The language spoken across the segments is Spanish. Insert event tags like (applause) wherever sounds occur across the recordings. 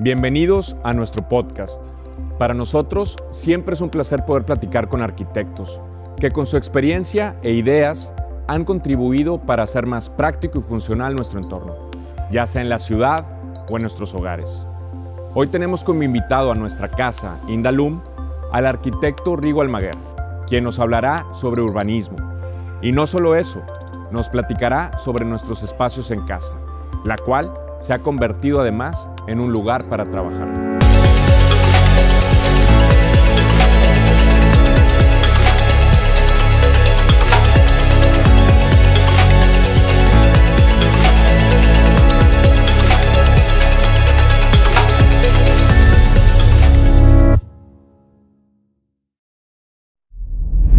Bienvenidos a nuestro podcast. Para nosotros siempre es un placer poder platicar con arquitectos que con su experiencia e ideas han contribuido para hacer más práctico y funcional nuestro entorno, ya sea en la ciudad o en nuestros hogares. Hoy tenemos como invitado a nuestra casa, Indalum, al arquitecto Rigo Almaguer, quien nos hablará sobre urbanismo. Y no solo eso, nos platicará sobre nuestros espacios en casa, la cual se ha convertido además en un lugar para trabajar.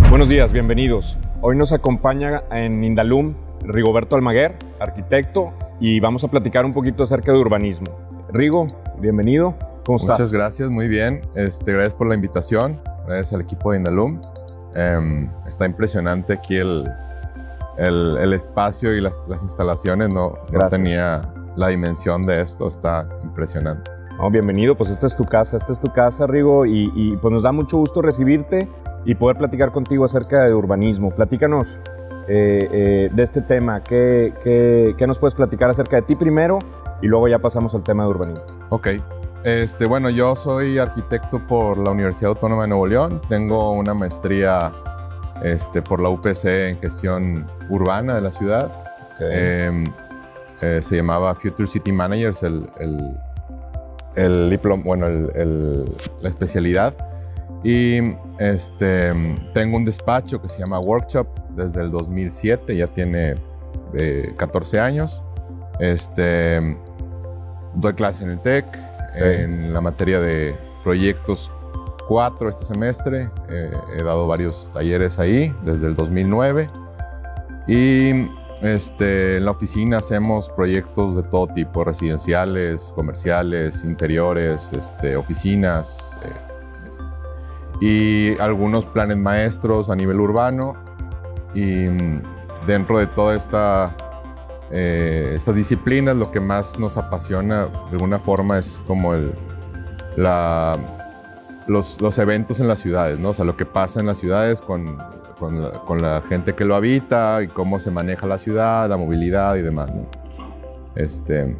Buenos días, bienvenidos. Hoy nos acompaña en Indalum Rigoberto Almaguer, arquitecto, y vamos a platicar un poquito acerca de urbanismo. Rigo, bienvenido. ¿Cómo estás? Muchas gracias, muy bien. Este, gracias por la invitación. Gracias al equipo de Indalum. Em, está impresionante aquí el, el, espacio y las, las instalaciones. No, no, tenía la dimensión de esto. Está impresionante. bienvenido, pues esta es tu casa, esta es tu casa, Rigo, y, y pues nos da mucho gusto recibirte y poder platicar contigo acerca de urbanismo. Platícanos, eh, eh, de este tema. ¿Qué, ¿Qué, nos puedes platicar acerca de ti primero y luego ya pasamos al tema de urbanismo? Ok. Este, bueno, yo soy arquitecto por la Universidad Autónoma de Nuevo León. Tengo una maestría este, por la UPC en gestión urbana de la ciudad. Em, eh, se llamaba Future City Managers, el, el, el diploma, bueno, el, la especialidad. Y este, tengo un despacho que se llama Workshop desde el 2007, ya tiene 14 eh, años. Este, doy clase en el TEC, en la materia de proyectos 4 este semestre. Eh, he dado varios talleres ahí desde el 2009. Y este, en la oficina hacemos proyectos de todo tipo, residenciales, comerciales, interiores, este, oficinas. Eh, y algunos planes maestros a nivel urbano. Y mm, dentro de toda esta, eh, estas disciplinas, lo que más nos apasiona de alguna forma es como el, la, los, los, eventos en las ciudades, ¿no? O sea, lo que pasa en las ciudades con, con, la, con, la, gente que lo habita y cómo se maneja la ciudad, la movilidad y demás. Este,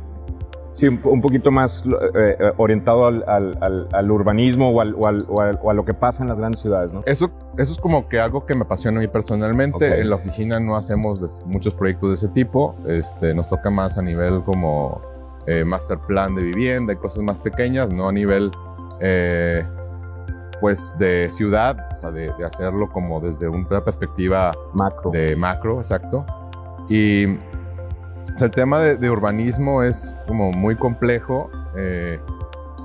Sí, un, poquito más eh, eh, orientado al, al, al, urbanismo o, o, a lo que pasa en las grandes ciudades, ¿no? Eso, eso es como que algo que me apasiona a mí personalmente. En la oficina no hacemos muchos proyectos de ese tipo. Este, nos toca más a nivel como eh, master plan de vivienda y cosas más pequeñas, no a nivel pues de ciudad, o sea, de, de hacerlo como desde una perspectiva macro. De macro, exacto. Y el tema de, urbanismo es como muy complejo. Eh,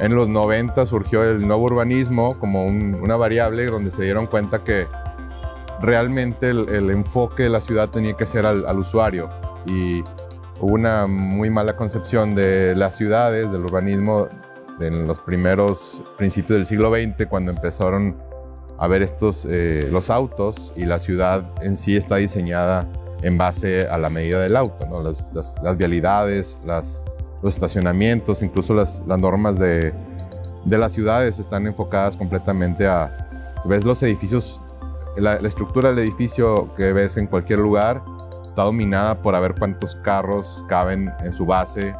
en los 90 surgió el nuevo urbanismo como una variable donde se dieron cuenta que realmente el, enfoque de la ciudad tenía que ser al, usuario. Y hubo una muy mala concepción de las ciudades, del urbanismo, en los primeros principios del siglo XX, cuando empezaron a ver estos, eh, los autos y la ciudad en sí está diseñada en base a la medida del auto, ¿no? las, las, vialidades, las, los estacionamientos, incluso las, las normas de, de, las ciudades están enfocadas completamente a, ves los edificios, la, la, estructura del edificio que ves en cualquier lugar está dominada por a ver cuántos carros caben en su base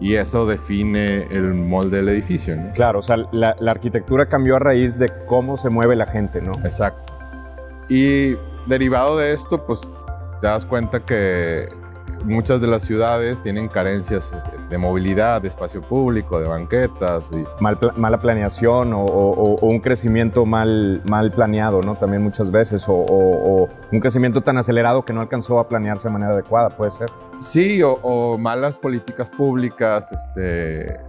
y eso define el molde del edificio. ¿no? Claro, o sea, la, la arquitectura cambió a raíz de cómo se mueve la gente, ¿no? Exacto. Y derivado de esto, pues te das cuenta que muchas de las ciudades tienen carencias de movilidad, de espacio público, de banquetas. Y... mala planeación o, un crecimiento mal, mal planeado, ¿no? También muchas veces, o, un crecimiento tan acelerado que no alcanzó a planearse de manera adecuada, puede ser. Sí, o, malas políticas públicas, este,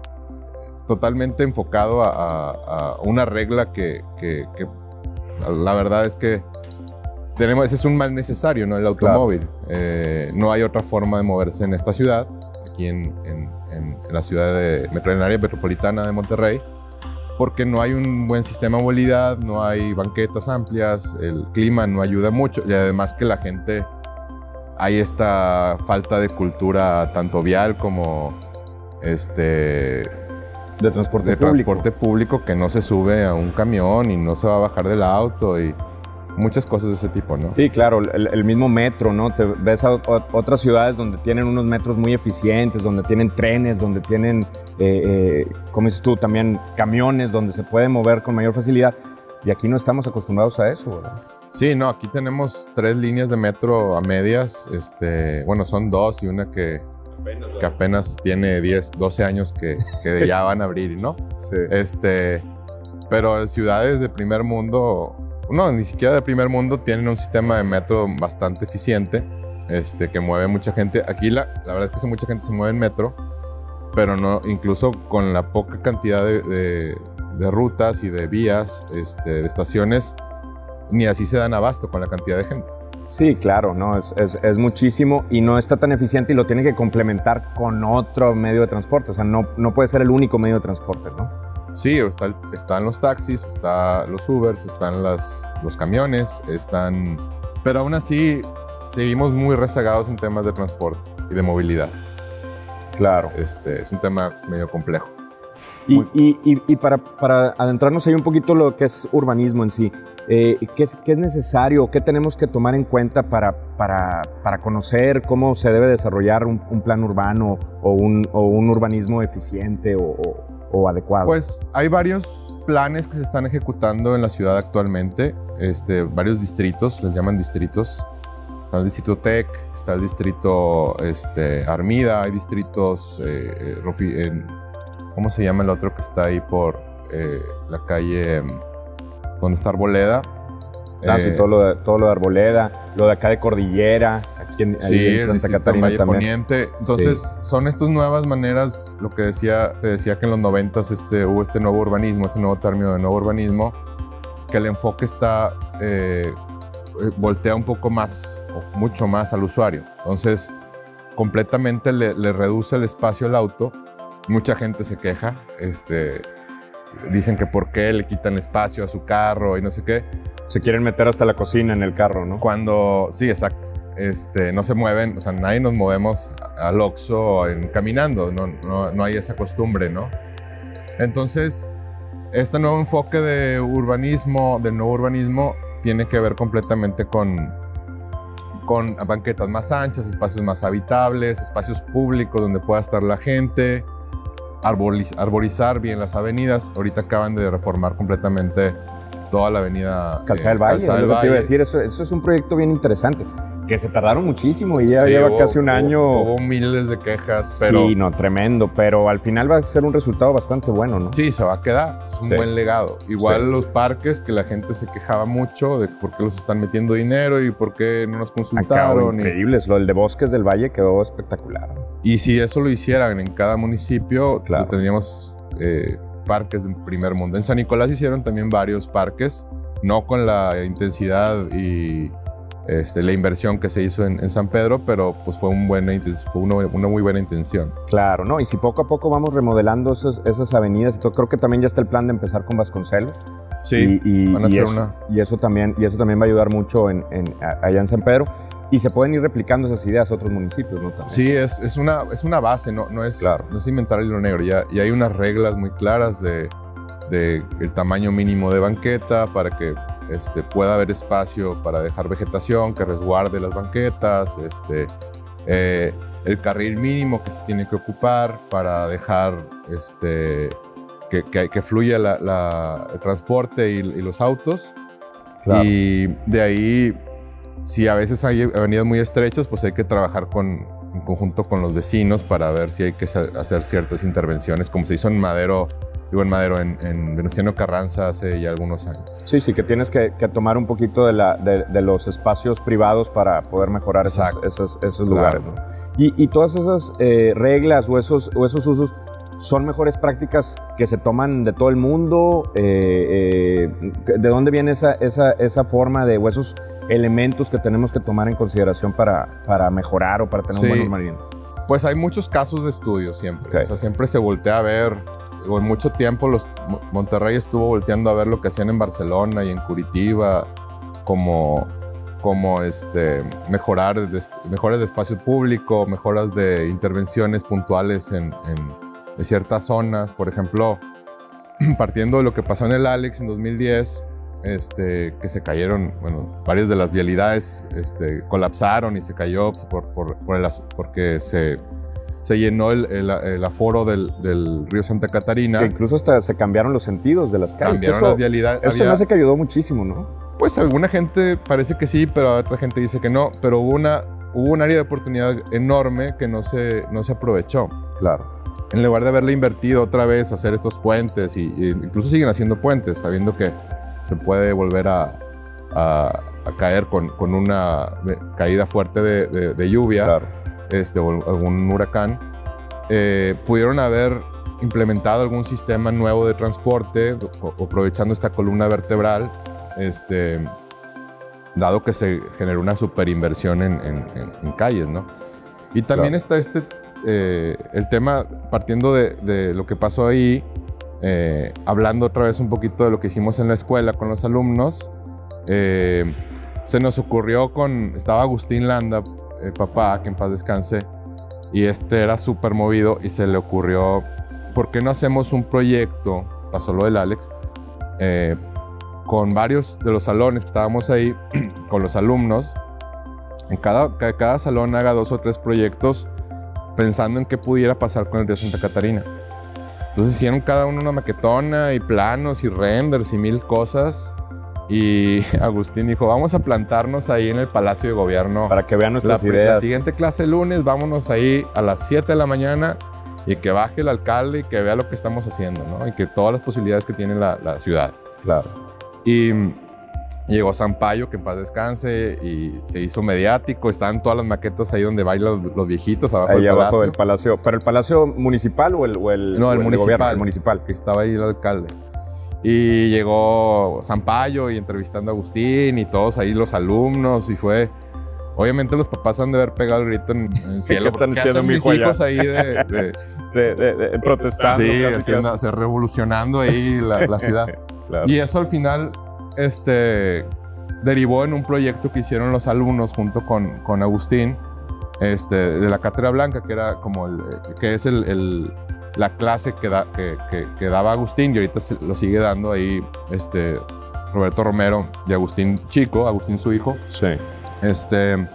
totalmente enfocado a, una regla que, que la verdad es que tenemos, ese es un mal necesario, ¿no? El automóvil. Eh, no hay otra forma de moverse en esta ciudad, aquí en, en, en, la ciudad de, en área metropolitana de Monterrey, porque no hay un buen sistema de movilidad, no hay banquetas amplias, el clima no ayuda mucho y además que la gente, hay esta falta de cultura tanto vial como este, de transporte de público. transporte público que no se sube a un camión y no se va a bajar del auto y muchas cosas de ese tipo, ¿no? Sí, claro, el, el mismo metro, ¿no? Te ves a, o- otras ciudades donde tienen unos metros muy eficientes, donde tienen trenes, donde tienen, eh, eh, como dices tú, también camiones donde se puede mover con mayor facilidad. Y aquí no estamos acostumbrados a eso, ¿verdad? Sí, no, aquí tenemos tres líneas de metro a medias. Este, bueno, son dos y una que, que apenas tiene 10, 12 años que, que ya van a abrir, ¿no? (laughs) Sí. Este, pero en ciudades de primer mundo, no, ni siquiera de primer mundo, tienen un sistema de metro bastante eficiente, este, que mueve mucha gente. Aquí la, la verdad es que mucha gente se mueve en metro, pero no, incluso con la poca cantidad de, de- de rutas y de vías, este, de estaciones, ni así se dan abasto con la cantidad de gente. Sí, claro, no, es, es- es muchísimo y no está tan eficiente y lo tiene que complementar con otro medio de transporte. O sea, no, no puede ser el único medio de transporte, ¿no? Sí, está están los taxis, están los Ubers, están las, los camiones, están... Pero aún así seguimos muy rezagados en temas de transporte y de movilidad. Claro. Este, es un tema medio complejo. Y, y- y- y para, para adentrarnos ahí un poquito lo que es urbanismo en sí, eh, ¿qué, es, qué es necesario, qué tenemos que tomar en cuenta para, para, para conocer cómo se debe desarrollar un, un plan urbano o un, o un urbanismo eficiente o, o- o adecuado? Pues hay varios planes que se están ejecutando en la ciudad actualmente, este, varios distritos, les llaman distritos. Está el distrito Tec, está el distrito este, Armida, hay distritos, eh, eh, ¿cómo se llama el otro que está ahí por eh, la calle em, donde está Arboleda? Ah, sí, Eh, todo lo, de, todo lo de Arboleda, lo de acá de Cordillera, aquí en, ahí Sí, en el Santa distrito Catarina Valle también. Poniente. Entonces, son estas nuevas maneras, lo que decía, te decía que en los noventas este, hubo este nuevo urbanismo, este nuevo término de nuevo urbanismo, que el enfoque está, eh, eh, voltea un poco más, o mucho más al usuario. Entonces, completamente le, le reduce el espacio al auto. Mucha gente se queja, este, dicen que por qué le quitan espacio a su carro y no sé qué. Se quieren meter hasta la cocina en el carro, ¿no? Cuando, sí, exacto. Este, no se mueven, o sea, nadie nos movemos al Oxxo caminando, no, no, no hay esa costumbre, ¿no? Entonces, este nuevo enfoque de urbanismo, del nuevo urbanismo, tiene que ver completamente con, con banquetas más anchas, espacios más habitables, espacios públicos donde pueda estar la gente, arboliz- arborizar bien las avenidas. Ahorita acaban de reformar completamente toda la avenida Calzada eh, del Valle, Calzada del te iba a decir, eso, eso es un proyecto bien interesante, que se tardaron muchísimo y ya Sí, lleva hubo- casi un hubo- año. Hubo miles de quejas, pero Sí, no, tremendo, pero al final va a ser un resultado bastante bueno, ¿no? sí, se va a quedar. Es un Sí. buen legado. Igual Sí. los parques, que la gente se quejaba mucho de por qué los están metiendo dinero y por qué no nos consultaron. y- increíbles, lo del de Bosques del Valle quedó espectacular. Y, si eso lo hicieran en cada municipio, Claro. tendríamos eh, parques de primer mundo. En San Nicolás hicieron también varios parques, no con la intensidad y este, la inversión que se hizo en, en San Pedro, pero pues fue, un una, una muy buena intención. Claro, ¿no? Y si poco a poco vamos remodelando esas, esas avenidas todo, creo que también ya está el plan de empezar con Vasconcelos. Sí, y, y- van a y hacer eso, una- y eso también y eso también va a ayudar mucho en, en- allá en San Pedro y se pueden ir replicando esas ideas a otros municipios, ¿no? También. Sí, es, es, una, es una base, no, no, es, Claro. no es inventar el hilo negro. Ya, ya hay unas reglas muy claras de, de el tamaño mínimo de banqueta para que este, pueda haber espacio para dejar vegetación que resguarde las banquetas, este, eh, el carril mínimo que se tiene que ocupar para dejar este, que, que, que fluya la- la- el transporte y, y los autos. Claro. Y de ahí, si a veces hay avenidas muy estrechas, pues hay que trabajar con, en conjunto con los vecinos para ver si hay que hacer ciertas intervenciones, como se hizo en Madero, digo en Madero, en, en Venustiano Carranza hace ya algunos años. Sí, sí, que tienes que, que tomar un poquito de, la, de, de los espacios privados para poder mejorar esos, Claro. lugares. ¿no? Y, y todas esas eh, reglas o esos, o esos usos son mejores prácticas que se toman de todo el mundo. Eh, eh, ¿De dónde viene esa, esa, esa forma de, o esos elementos que tenemos que tomar en consideración para, para mejorar o para tener un Sí. buen urbanismo? Pues hay muchos casos de estudio siempre. Ok. O sea, siempre se voltea a ver. En mucho tiempo los, Mo- Monterrey estuvo volteando a ver lo que hacían en Barcelona y en Curitiba, como, como este, mejorar, des- mejoras de espacio público, mejoras de intervenciones puntuales en, en- de ciertas zonas. Por ejemplo, (clears throat) partiendo de lo que pasó en el Alex en 2010, este, que se cayeron, bueno, varias de las vialidades este, colapsaron y se cayó por, por, porque se, se llenó el, el, aforo del, del, río Santa Catarina. Que incluso hasta se cambiaron los sentidos de las calles. Cambiaron las vialidades. Eso me hace que ayudó muchísimo, ¿no? Pues alguna gente parece que sí, pero otra gente dice que no. Pero hubo, una, hubo un área de oportunidad enorme que no se, no se aprovechó. Claro en lugar de haberle invertido otra vez a hacer estos puentes, y, incluso siguen haciendo puentes, sabiendo que se puede volver a, caer con, una caída fuerte de, lluvia este, o algún huracán, eh, pudieron haber implementado algún sistema nuevo de transporte, aprovechando esta columna vertebral, este, dado que se generó una superinversión en, en, calles, ¿no? Y también está este eh, el tema, partiendo de, lo que pasó ahí, eh, hablando otra vez un poquito de lo que hicimos en la escuela con los alumnos, eh, se nos ocurrió con, estaba Agustín Landa, papá, que en paz descanse, y este era súper movido y se le ocurrió, ¿por qué no hacemos un proyecto, pasó lo del Alex, con varios de los salones que estábamos ahí, (clears throat) con los alumnos, en cada, cada salón haga dos o tres proyectos pensando en qué pudiera pasar con el río Santa Catarina. Entonces hicieron cada uno una maquetona y planos y renders y mil cosas. Y (laughs) Agustín dijo, vamos a plantarnos ahí en el Palacio de Gobierno. Para que vean nuestras ideas. La siguiente clase el lunes, vámonos ahí a las 7 de la mañana y que baje el alcalde y que vea lo que estamos haciendo, ¿no? Y que todas las posibilidades que tiene la, la ciudad. Claro. Y Llegó Sampaio, que en paz descanse, y se hizo mediático. Estaban todas las maquetas ahí donde bailan los, viejitos, abajo ahí del abajo palacio. del palacio. ¿Pero el palacio municipal o el, o el No, el, municipal, el municipal. Que estaba ahí el alcalde. Y llegó Sampaio y entrevistando a Agustín y todos ahí los alumnos y fue... Obviamente los papás han de haber pegado el grito en, el (laughs) cielo. ¿Qué están diciendo mis hijos ahí (laughs) de... de, de, protestando. Sí, haciendo, revolucionando ahí la, la ciudad. (laughs) claro. Y eso al final este, derivó en un proyecto que hicieron los alumnos junto con, con Agustín, este, de la Cátedra Blanca, que era como el, que es el, la clase que, da, que, que, daba Agustín y ahorita lo sigue dando ahí este, Roberto Romero y Agustín Chico, Agustín su hijo. Sí. Este,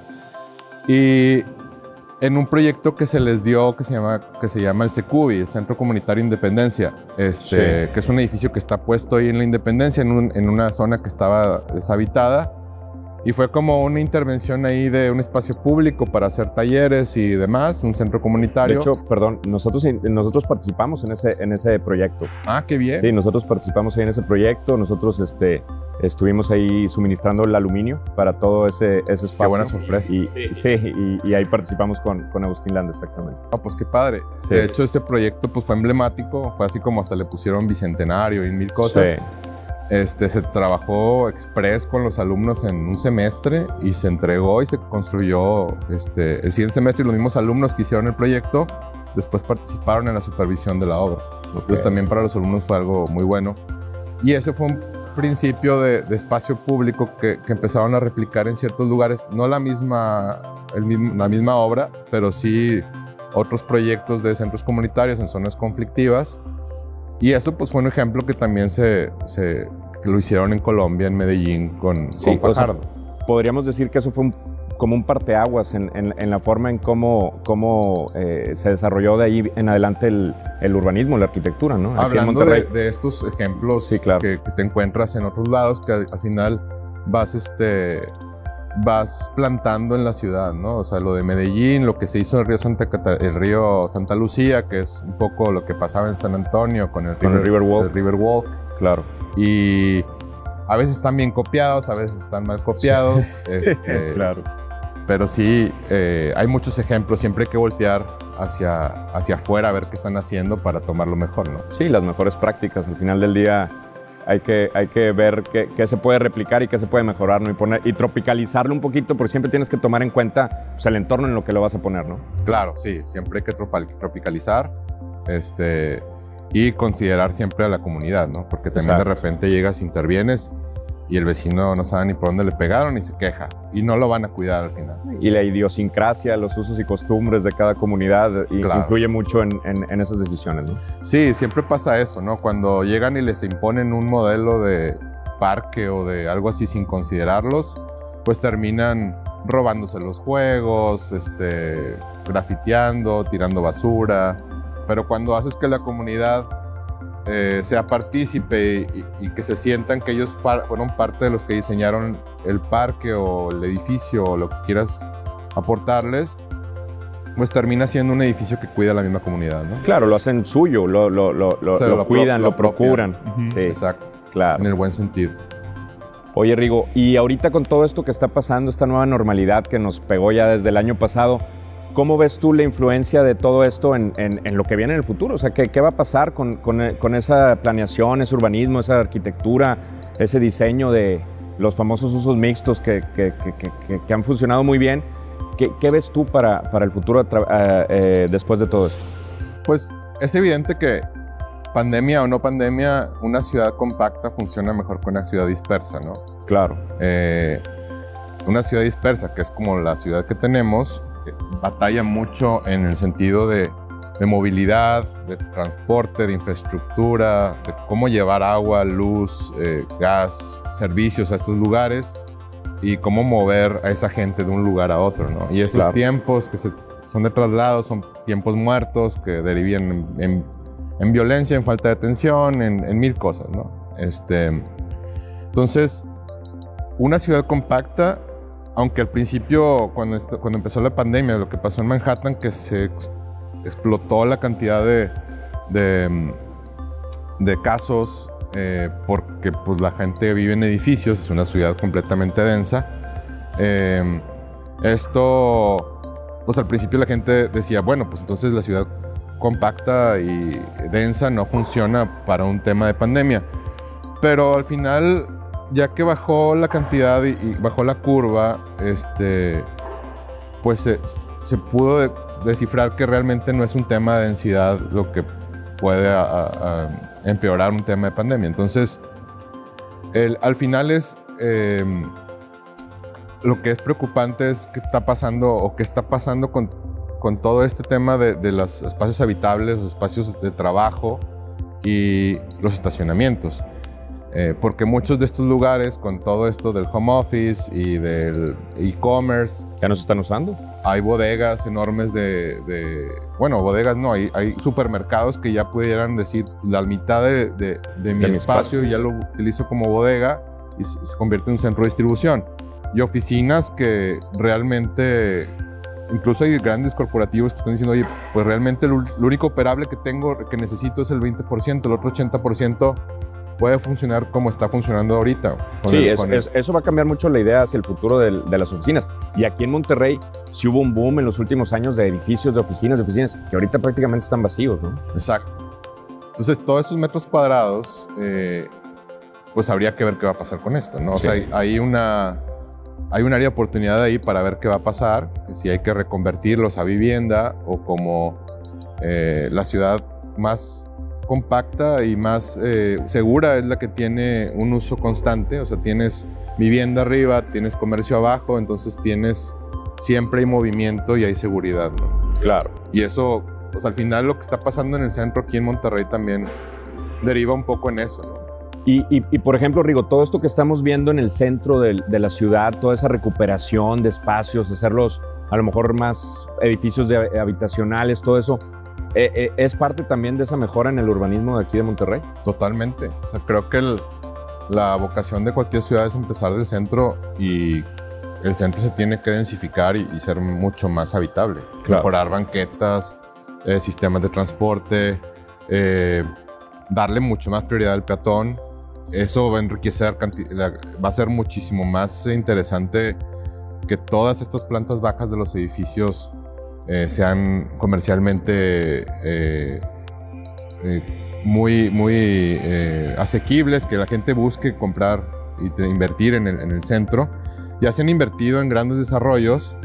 y en un proyecto que se les dio que se llama, que se llama el SECUBI, el Centro Comunitario Independencia, este, que es un edificio que está puesto ahí en la Independencia, en, en, una zona que estaba deshabitada. Y fue como una intervención ahí de un espacio público para hacer talleres y demás, un centro comunitario. De hecho, perdón, nosotros, nosotros participamos en ese, en ese proyecto. Ah, qué bien. Sí, nosotros participamos ahí en ese proyecto. Nosotros este, estuvimos ahí suministrando el aluminio para todo ese, ese espacio. Qué buena sorpresa. Y, sí, (laughs) y, ahí participamos con, con Agustín Landa, exactamente. Ah, pues qué padre. De hecho, este proyecto pues, fue emblemático. Fue así como hasta le pusieron bicentenario y mil cosas. Sí. Este, se trabajó express con los alumnos en un semestre y se entregó y se construyó este, el siguiente semestre y los mismos alumnos que hicieron el proyecto después participaron en la supervisión de la obra. Entonces también para los alumnos fue algo muy bueno. Y ese fue un principio de, espacio público que, empezaron a replicar en ciertos lugares, no la misma, la misma obra, pero sí otros proyectos de centros comunitarios en zonas conflictivas. Y eso pues fue un ejemplo que también se, se lo hicieron en Colombia, en Medellín, con, Fajardo. podríamos decir que eso fue como un parteaguas en, en, la forma en cómo, cómo eh, se desarrolló de ahí en adelante el, el urbanismo, la arquitectura, ¿no? Hablando de, de, estos ejemplos sí, claro. que, te encuentras en otros lados, que al, final vas, este, vas plantando en la ciudad, ¿no? O sea, lo de Medellín, lo que se hizo en el río Santa, el río Santa Lucía, que es un poco lo que pasaba en San Antonio con el, con River, el River El River Walk. Claro. Y a veces están bien copiados, a veces están mal copiados. Este, (laughs) claro. Pero sí, eh, hay muchos ejemplos. Siempre hay que voltear hacia, hacia afuera a ver qué están haciendo para tomar lo mejor, ¿no? Sí, las mejores prácticas. Al final del día hay que, hay que ver qué, qué se puede replicar y qué se puede mejorar, ¿no? Y, poner, y tropicalizarlo un poquito, porque siempre tienes que tomar en cuenta pues, el entorno en lo que lo vas a poner, ¿no? Claro, sí. Siempre hay que tropicalizar. Este, y considerar siempre a la comunidad, ¿no? Porque también de repente llegas, intervienes y el vecino no sabe ni por dónde le pegaron y se queja y no lo van a cuidar al final. Y la idiosincrasia, los usos y costumbres de cada comunidad influye mucho en, esas decisiones, ¿no? Sí, siempre pasa eso, ¿no? Cuando llegan y les imponen un modelo de parque o de algo así sin considerarlos, pues terminan robándose los juegos, este, grafiteando, tirando basura. Pero cuando haces que la comunidad eh, sea partícipe y, que se sientan que ellos fueron parte de los que diseñaron el parque o el edificio o lo que quieras aportarles, pues termina siendo un edificio que cuida a la misma comunidad, ¿no? Claro, lo hacen suyo, lo, lo, lo, lo cuidan, lo, procuran. sí, Exacto. Claro. En el buen sentido. Oye, Rigo, y ahorita con todo esto que está pasando, esta nueva normalidad que nos pegó ya desde el año pasado, ¿Cómo ves tú la influencia de todo esto en, lo que viene en el futuro? O sea, ¿qué, va a pasar con, esa planeación, ese urbanismo, esa arquitectura, ese diseño de los famosos usos mixtos que, han funcionado muy bien? ¿Qué, ves tú para, el futuro eh, eh, después de todo esto? Pues es evidente que pandemia o no pandemia, una ciudad compacta funciona mejor que una ciudad dispersa, ¿no? Claro. Eh, una ciudad dispersa, que es como la ciudad que tenemos, batalla mucho en el sentido de, movilidad, de transporte, de infraestructura, de cómo llevar agua, luz, eh, gas, servicios a estos lugares y cómo mover a esa gente de un lugar a otro, ¿no? Y esos tiempos que son de traslado son tiempos muertos que derivan en, violencia, en falta de atención, en, mil cosas, ¿no? Este, entonces, una ciudad compacta aunque al principio, cuando, cuando empezó la pandemia, lo que pasó en Manhattan, que se explotó la cantidad de, de, mm, casos eh, porque pues, la gente vive en edificios, es una ciudad completamente densa. Em, esto, pues al principio la gente decía, bueno, pues entonces la ciudad compacta y densa no funciona para un tema de pandemia. Pero al final ya que bajó la cantidad y, bajó la curva, este, pues se, pudo descifrar que realmente no es un tema de densidad lo que puede empeorar un tema de pandemia. Entonces, al final es... Em, lo que es preocupante es qué está pasando o qué está pasando con, todo este tema de, los espacios habitables, los espacios de trabajo y los estacionamientos. Eh, porque muchos de estos lugares, con todo esto del home office y del e-commerce... ¿Ya no se están usando? Hay bodegas enormes de... bueno, bodegas no, hay, hay, supermercados que ya pudieran decir la mitad de, de, mi, espacio, ya lo utilizo como bodega y se convierte en un centro de distribución. Y oficinas que realmente incluso hay grandes corporativos que están diciendo, oye, pues realmente lo, único operable que tengo, que necesito es el 20%, el otro 80% puede funcionar como está funcionando ahorita. Sí, eso va a cambiar mucho la idea hacia el futuro de, las oficinas. Y aquí en Monterrey sí hubo un boom en los últimos años de edificios, de oficinas, de oficinas, que ahorita prácticamente están vacíos, ¿no? Exacto. Entonces, todos esos metros cuadrados, eh, pues habría que ver qué va a pasar con esto, ¿no? O sea, hay, una, hay un área de oportunidad ahí para ver qué va a pasar, si hay que reconvertirlos a vivienda o como eh, la ciudad más compacta y más eh, segura es la que tiene un uso constante, o sea, tienes vivienda arriba, tienes comercio abajo, entonces tienes siempre hay movimiento y hay seguridad, ¿no? Claro. Y eso, pues al final lo que está pasando en el centro aquí en Monterrey también deriva un poco en eso, ¿no? Y, y, por ejemplo, Rigo, todo esto que estamos viendo en el centro de, de, la ciudad, toda esa recuperación de espacios, hacerlos a lo mejor más edificios de, habitacionales, todo eso, eh, eh, ¿Es parte también de esa mejora en el urbanismo de aquí de Monterrey? Totalmente. O sea, creo que la vocación de cualquier ciudad es empezar del centro y el centro se tiene que densificar y, ser mucho más habitable. Mejorar banquetas, eh, sistemas de transporte, darle mucho más prioridad al peatón. Eso va a enriquecer, va a ser muchísimo más interesante que todas estas plantas bajas de los edificios eh, sean comercialmente eh, eh, muy, muy asequibles, que la gente busque comprar y invertir en el, centro. Ya se han invertido en grandes desarrollos,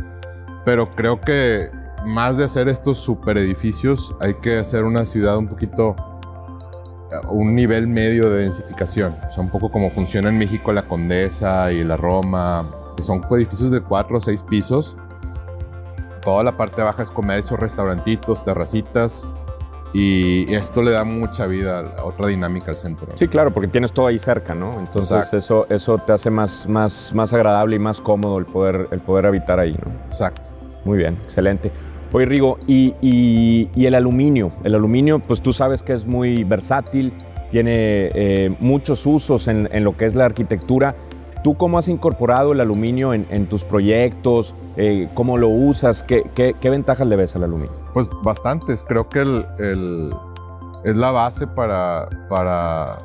pero creo que más de hacer estos super edificios, hay que hacer una ciudad un poquito un nivel medio de densificación. O un poco como funciona en México la Condesa y la Roma, que son edificios de cuatro o seis pisos. Toda la parte baja es comercio, restaurantitos, terracitas. Y esto le da mucha vida, otra dinámica al centro. Sí, claro, porque tienes todo ahí cerca, ¿no? Entonces eso, eso te hace más, más, más agradable y más cómodo el poder, el poder habitar ahí, ¿no? Exacto. Muy bien, excelente. Oye, Rigo, y, y, el aluminio. El aluminio, pues tú sabes que es muy versátil, tiene eh, muchos usos en, en, lo que es la arquitectura. ¿Tú cómo has incorporado el aluminio en, en tus proyectos? Eh, ¿Cómo lo usas? ¿Qué, ¿Qué, qué, ventajas le ves al aluminio? Pues bastantes. Creo que el, el, es la base para, para,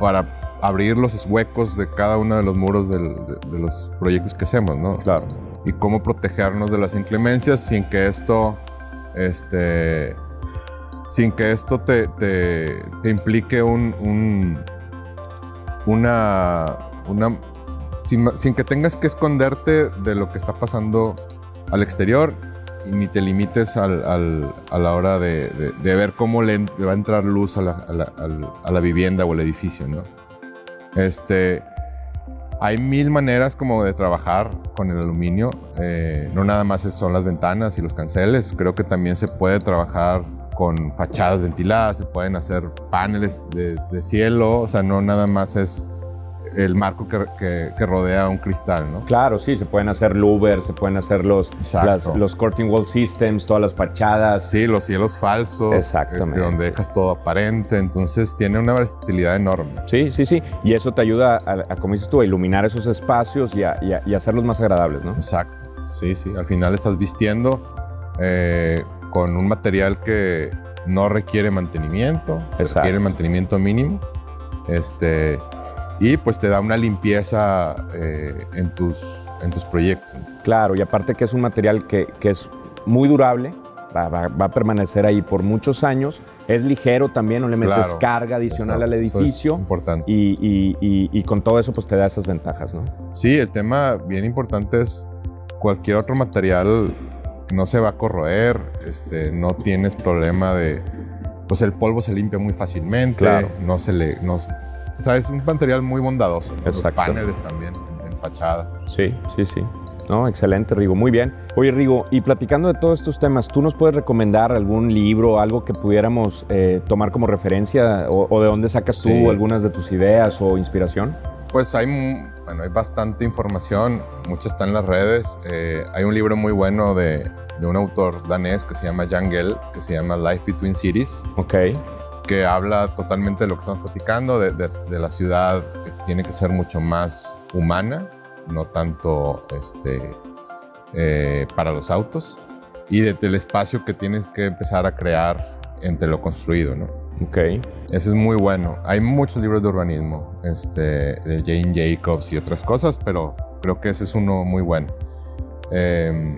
para abrir los huecos de cada uno de los muros del, de, de, los proyectos que hacemos, ¿no? Claro y cómo protegernos de las inclemencias sin que esto, este, sin que esto te, te, te implique un, un, una, una sin, que tengas que esconderte de lo que está pasando al exterior y ni te limites a la hora de, ver cómo le, va a entrar luz a la vivienda o el edificio, ¿no? Este, hay mil maneras como de trabajar con el aluminio. Eh, no nada más son las ventanas y los canceles. Creo que también se puede trabajar con fachadas ventiladas, se pueden hacer paneles de, de cielo. O sea, no nada más es el marco que, que, que, rodea un cristal, ¿no? Claro, sí, se pueden hacer louvers, se pueden hacer los, las, los curtain wall systems, todas las fachadas. Sí, los cielos falsos. Exactamente. Este, donde dejas todo aparente, entonces tiene una versatilidad enorme. Sí, sí, sí, y eso te ayuda, a, a como dices tú, a iluminar esos espacios y a, y a, y hacerlos más agradables, ¿no? Exacto, sí, sí, al final estás vistiendo eh, con un material que no requiere mantenimiento, Exacto. requiere mantenimiento mínimo. Este, y pues te da una limpieza eh, en, tus, en tus proyectos. Claro, y aparte que es un material que, que es muy durable, va, va, va, a permanecer ahí por muchos años, es ligero también, no le metes Claro, carga adicional al edificio. Es importante. Y, y- y- y con todo eso pues te da esas ventajas, ¿no? Sí, el tema bien importante es cualquier otro material no se va a corroer, este, no tienes problema de, pues el polvo se limpia muy fácilmente, Claro. no se le, no, o sea, es un material muy bondadoso. ¿no? Los paneles también en fachada. Sí, sí, sí. No, excelente, Rigo. Muy bien. Oye, Rigo, y platicando de todos estos temas, ¿tú nos puedes recomendar algún libro, algo que pudiéramos eh, tomar como referencia o, o de dónde sacas tú Sí. algunas de tus ideas o inspiración? Pues hay, bueno, hay bastante información, mucha está en las redes. Eh, hay un libro muy bueno de, de un autor danés que se llama Jan Gell, que se llama Life Between Cities. Ok, que habla totalmente de lo que estamos platicando, de, de- de la ciudad que tiene que ser mucho más humana, no tanto este, eh, para los autos, y de- del espacio que tienes que empezar a crear entre lo construido. ¿no? ok. Ese es muy bueno. Hay muchos libros de urbanismo, este, de Jane Jacobs y otras cosas, pero creo que ese es uno muy bueno. Eh,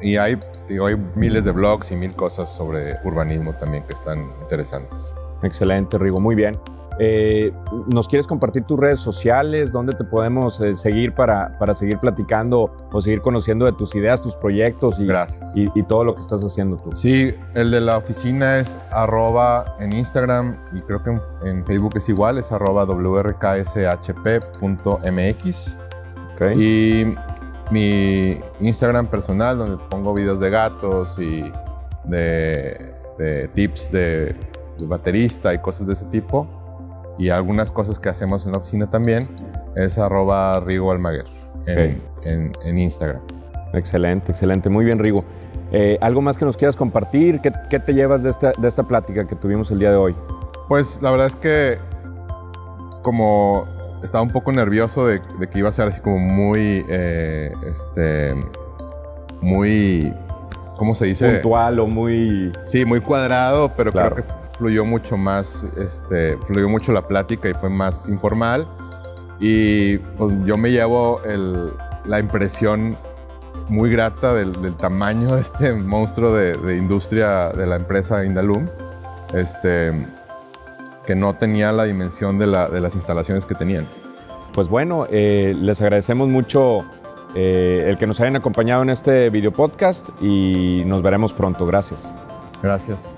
y hay, digo, hay miles de blogs y mil cosas sobre urbanismo también que están interesantes. Excelente, Rigo. Muy bien. Eh, ¿Nos quieres compartir tus redes sociales? ¿Dónde te podemos eh, seguir para, para seguir platicando o seguir conociendo de tus ideas, tus proyectos y, Gracias. y, y todo lo que estás haciendo tú? Sí, el de la oficina es arroba en Instagram y creo que en, en Facebook es igual, es arroba wrkshp.mx. Ok. Y mi Instagram personal, donde pongo videos de gatos y de, de tips de, de baterista y cosas de ese tipo. Y algunas cosas que hacemos en la oficina también, es arroba Rigo Almaguer en, en- en Instagram. Excelente, excelente. Muy bien, Rigo. Eh, ¿Algo más que nos quieras compartir? ¿Qué, qué te llevas de esta, de esta plática que tuvimos el día de hoy? Pues la verdad es que como estaba un poco nervioso de, de que iba a ser así como muy, eh, este, muy, ¿cómo se dice? Puntual o muy... Sí, muy cuadrado, pero Claro. creo que fluyó mucho más, este, fluyó mucho la plática y fue más informal. Y pues yo me llevo el- la impresión muy grata del, del tamaño de este monstruo de, de industria de la empresa Indalum, este, que no tenía la dimensión de, la- de las instalaciones que tenían. Pues bueno, eh, les agradecemos mucho eh, el que nos hayan acompañado en este video podcast y nos veremos pronto. Gracias. Gracias.